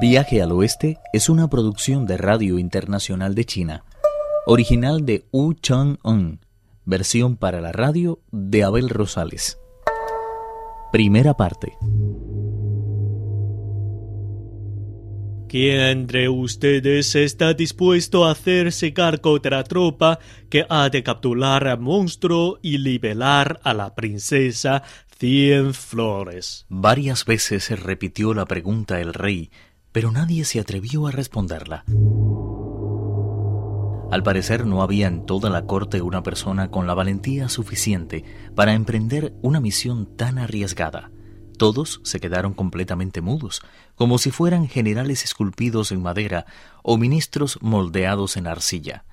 Viaje al Oeste es una producción de Radio Internacional de China, original de Wu Chang-un, versión para la radio de Abel Rosales. Primera parte. ¿Quién entre ustedes está dispuesto a hacerse cargo de la tropa que ha de capturar al monstruo y liberar a la princesa Cien Flores? Varias veces se repitió la pregunta el rey, pero nadie se atrevió a responderla. Al parecer no había en toda la corte una persona con la valentía suficiente para emprender una misión tan arriesgada. Todos se quedaron completamente mudos, como si fueran generales esculpidos en madera o ministros moldeados en arcilla.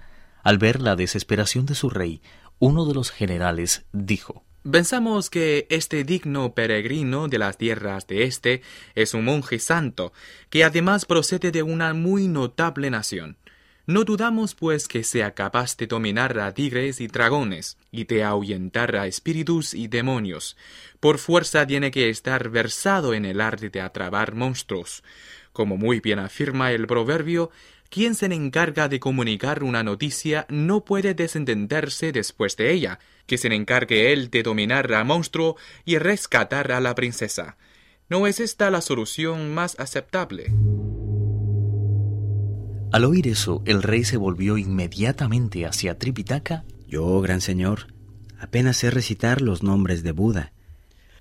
Al ver la desesperación de su rey, uno de los generales dijo Pensamos que este digno peregrino de las tierras de este es un monje santo, que además procede de una muy notable nación. No dudamos, pues, que sea capaz de dominar a tigres y dragones, y de ahuyentar a espíritus y demonios. Por fuerza tiene que estar versado en el arte de atrabar monstruos. Como muy bien afirma el proverbio, quien se encarga de comunicar una noticia no puede desentenderse después de ella, que se encargue él de dominar al monstruo y rescatar a la princesa. ¿No es esta la solución más aceptable? Al oír eso, el rey se volvió inmediatamente hacia Tripitaka. Yo, gran señor, apenas sé recitar los nombres de Buda.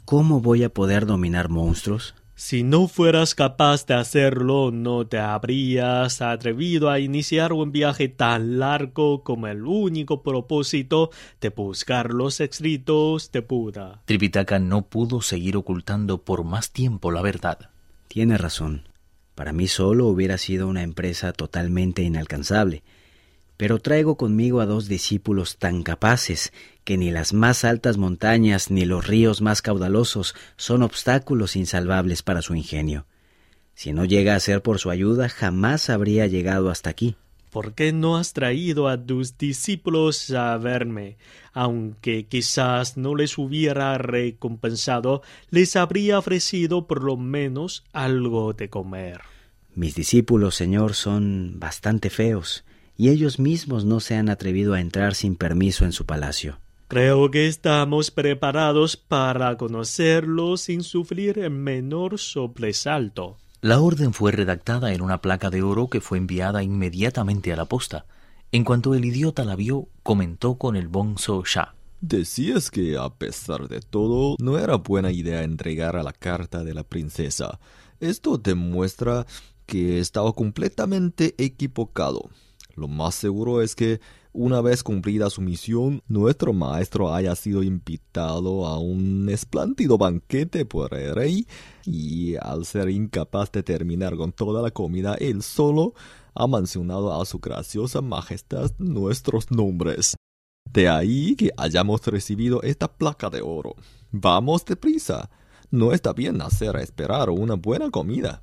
¿Cómo voy a poder dominar monstruos? Si no fueras capaz de hacerlo, no te habrías atrevido a iniciar un viaje tan largo como el único propósito de buscar los escritos de Buda. Tripitaka no pudo seguir ocultando por más tiempo la verdad. Tiene razón. Para mí solo hubiera sido una empresa totalmente inalcanzable, pero traigo conmigo a dos discípulos tan capaces que ni las más altas montañas ni los ríos más caudalosos son obstáculos insalvables para su ingenio. Si no llega a ser por su ayuda, jamás habría llegado hasta aquí. ¿Por qué no has traído a tus discípulos a verme? Aunque quizás no les hubiera recompensado, les habría ofrecido por lo menos algo de comer. Mis discípulos, Señor, son bastante feos, y ellos mismos no se han atrevido a entrar sin permiso en su palacio. Creo que estamos preparados para conocerlos sin sufrir el menor sobresalto. La orden fue redactada en una placa de oro que fue enviada inmediatamente a la posta. En cuanto el idiota la vio, comentó con el bonzo Shah. Decías que, a pesar de todo, no era buena idea entregar a la carta de la princesa. Esto demuestra que estaba completamente equivocado. Lo más seguro es que una vez cumplida su misión, nuestro maestro haya sido invitado a un espléndido banquete por el rey y al ser incapaz de terminar con toda la comida él solo, ha mencionado a su graciosa majestad nuestros nombres. De ahí que hayamos recibido esta placa de oro. Vamos deprisa. No está bien hacer esperar una buena comida.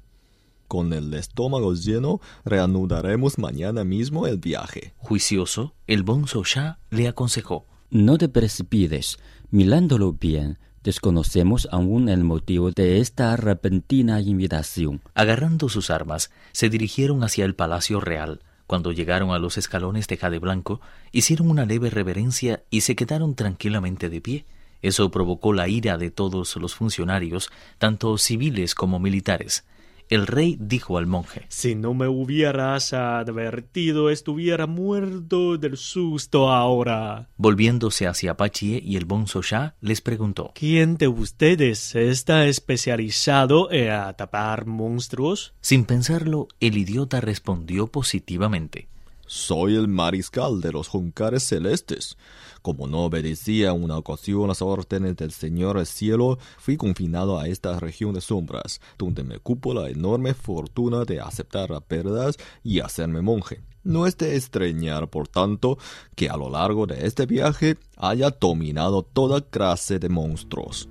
Con el estómago lleno, reanudaremos mañana mismo el viaje. Juicioso, el bonzo le aconsejó. No te precipites. Mirándolo bien, desconocemos aún el motivo de esta repentina invitación. Agarrando sus armas, se dirigieron hacia el palacio real. Cuando llegaron a los escalones de jade blanco, hicieron una leve reverencia y se quedaron tranquilamente de pie. Eso provocó la ira de todos los funcionarios, tanto civiles como militares. El rey dijo al monje Si no me hubieras advertido, estuviera muerto del susto ahora. Volviéndose hacia Pachie y el bonzo Shah, les preguntó ¿Quién de ustedes está especializado en atrapar monstruos? Sin pensarlo, el idiota respondió positivamente. Soy el mariscal de los Juncares Celestes. Como no obedecía una ocasión las órdenes del Señor del Cielo, fui confinado a esta región de sombras, donde me cupo la enorme fortuna de aceptar las pérdidas y hacerme monje. No es de extrañar, por tanto, que a lo largo de este viaje haya dominado toda clase de monstruos.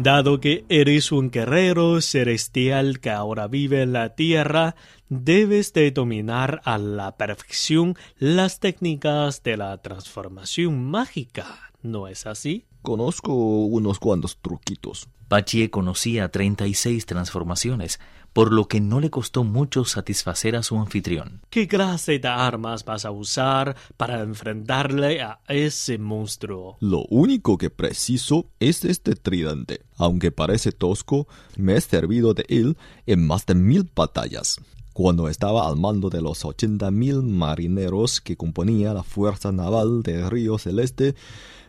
Dado que eres un guerrero celestial que ahora vive en la tierra, debes de dominar a la perfección las técnicas de la transformación mágica, ¿no es así? Conozco unos cuantos truquitos. Pachie conocía 36 transformaciones, por lo que no le costó mucho satisfacer a su anfitrión. ¿Qué clase de armas vas a usar para enfrentarle a ese monstruo? Lo único que preciso es este tridente. Aunque parece tosco, me he servido de él en más de mil batallas. Cuando estaba al mando de los ochenta mil marineros que componía la fuerza naval de Río Celeste,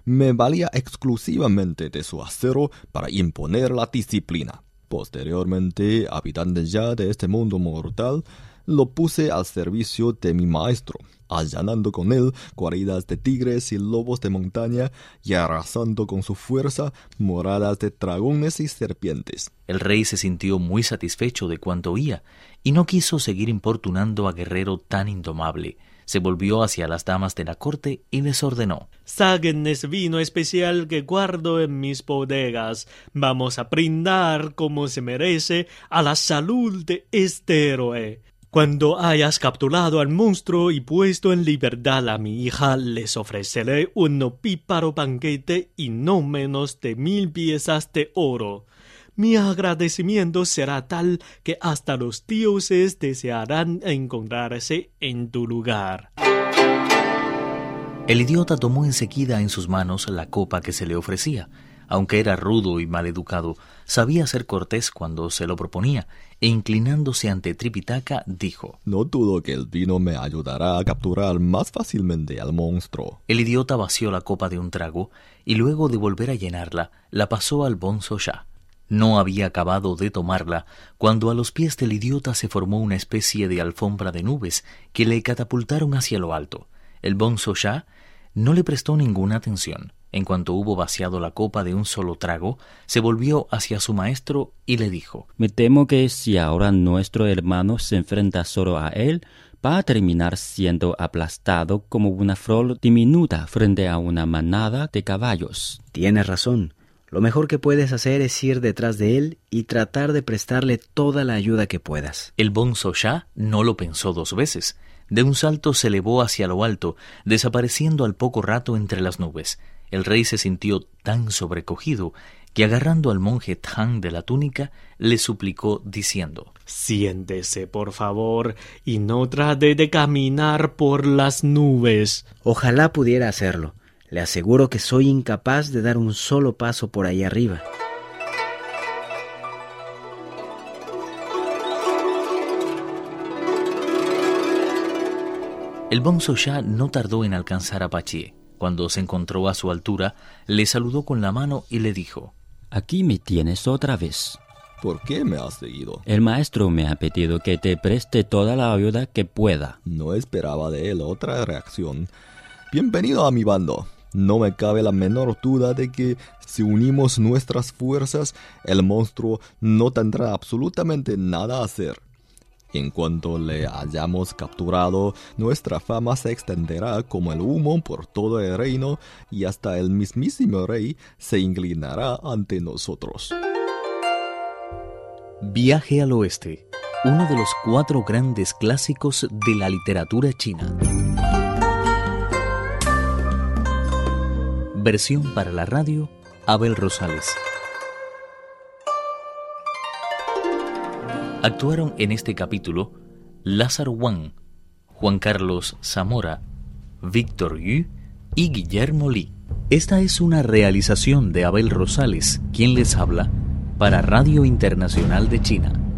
me valía exclusivamente de su acero para imponer la disciplina. Posteriormente, habitante ya de este mundo mortal, lo puse al servicio de mi maestro, allanando con él guaridas de tigres y lobos de montaña y arrasando con su fuerza moradas de dragones y serpientes. El rey se sintió muy satisfecho de cuanto oía y no quiso seguir importunando a guerrero tan indomable se volvió hacia las damas de la corte y les ordenó Ságuenles vino especial que guardo en mis bodegas. Vamos a brindar como se merece a la salud de este héroe. Cuando hayas capturado al monstruo y puesto en libertad a mi hija, les ofreceré un opíparo banquete y no menos de mil piezas de oro. Mi agradecimiento será tal que hasta los dioses desearán encontrarse en tu lugar. El idiota tomó enseguida en sus manos la copa que se le ofrecía. Aunque era rudo y maleducado, sabía ser cortés cuando se lo proponía, e inclinándose ante Tripitaka, dijo No dudo que el vino me ayudará a capturar más fácilmente al monstruo. El idiota vació la copa de un trago, y luego de volver a llenarla, la pasó al bonzo ya. No había acabado de tomarla cuando a los pies del idiota se formó una especie de alfombra de nubes que le catapultaron hacia lo alto. El bonzo ya no le prestó ninguna atención. En cuanto hubo vaciado la copa de un solo trago, se volvió hacia su maestro y le dijo Me temo que si ahora nuestro hermano se enfrenta solo a él, va a terminar siendo aplastado como una flor diminuta frente a una manada de caballos. Tienes razón. Lo mejor que puedes hacer es ir detrás de él y tratar de prestarle toda la ayuda que puedas. El bonzo ya no lo pensó dos veces. De un salto se elevó hacia lo alto, desapareciendo al poco rato entre las nubes. El rey se sintió tan sobrecogido que agarrando al monje Tang de la túnica, le suplicó diciendo Siéntese, por favor, y no trate de caminar por las nubes. Ojalá pudiera hacerlo. Le aseguro que soy incapaz de dar un solo paso por ahí arriba. El bonzo ya no tardó en alcanzar a Pachie. Cuando se encontró a su altura, le saludó con la mano y le dijo Aquí me tienes otra vez. ¿Por qué me has seguido? El maestro me ha pedido que te preste toda la ayuda que pueda. No esperaba de él otra reacción. Bienvenido a mi bando. No me cabe la menor duda de que si unimos nuestras fuerzas, el monstruo no tendrá absolutamente nada a hacer. En cuanto le hayamos capturado, nuestra fama se extenderá como el humo por todo el reino y hasta el mismísimo rey se inclinará ante nosotros. Viaje al oeste, uno de los cuatro grandes clásicos de la literatura china. Versión para la radio, Abel Rosales. Actuaron en este capítulo Lázaro Wang, Juan Carlos Zamora, Víctor Yu y Guillermo Lee. Esta es una realización de Abel Rosales, quien les habla, para Radio Internacional de China.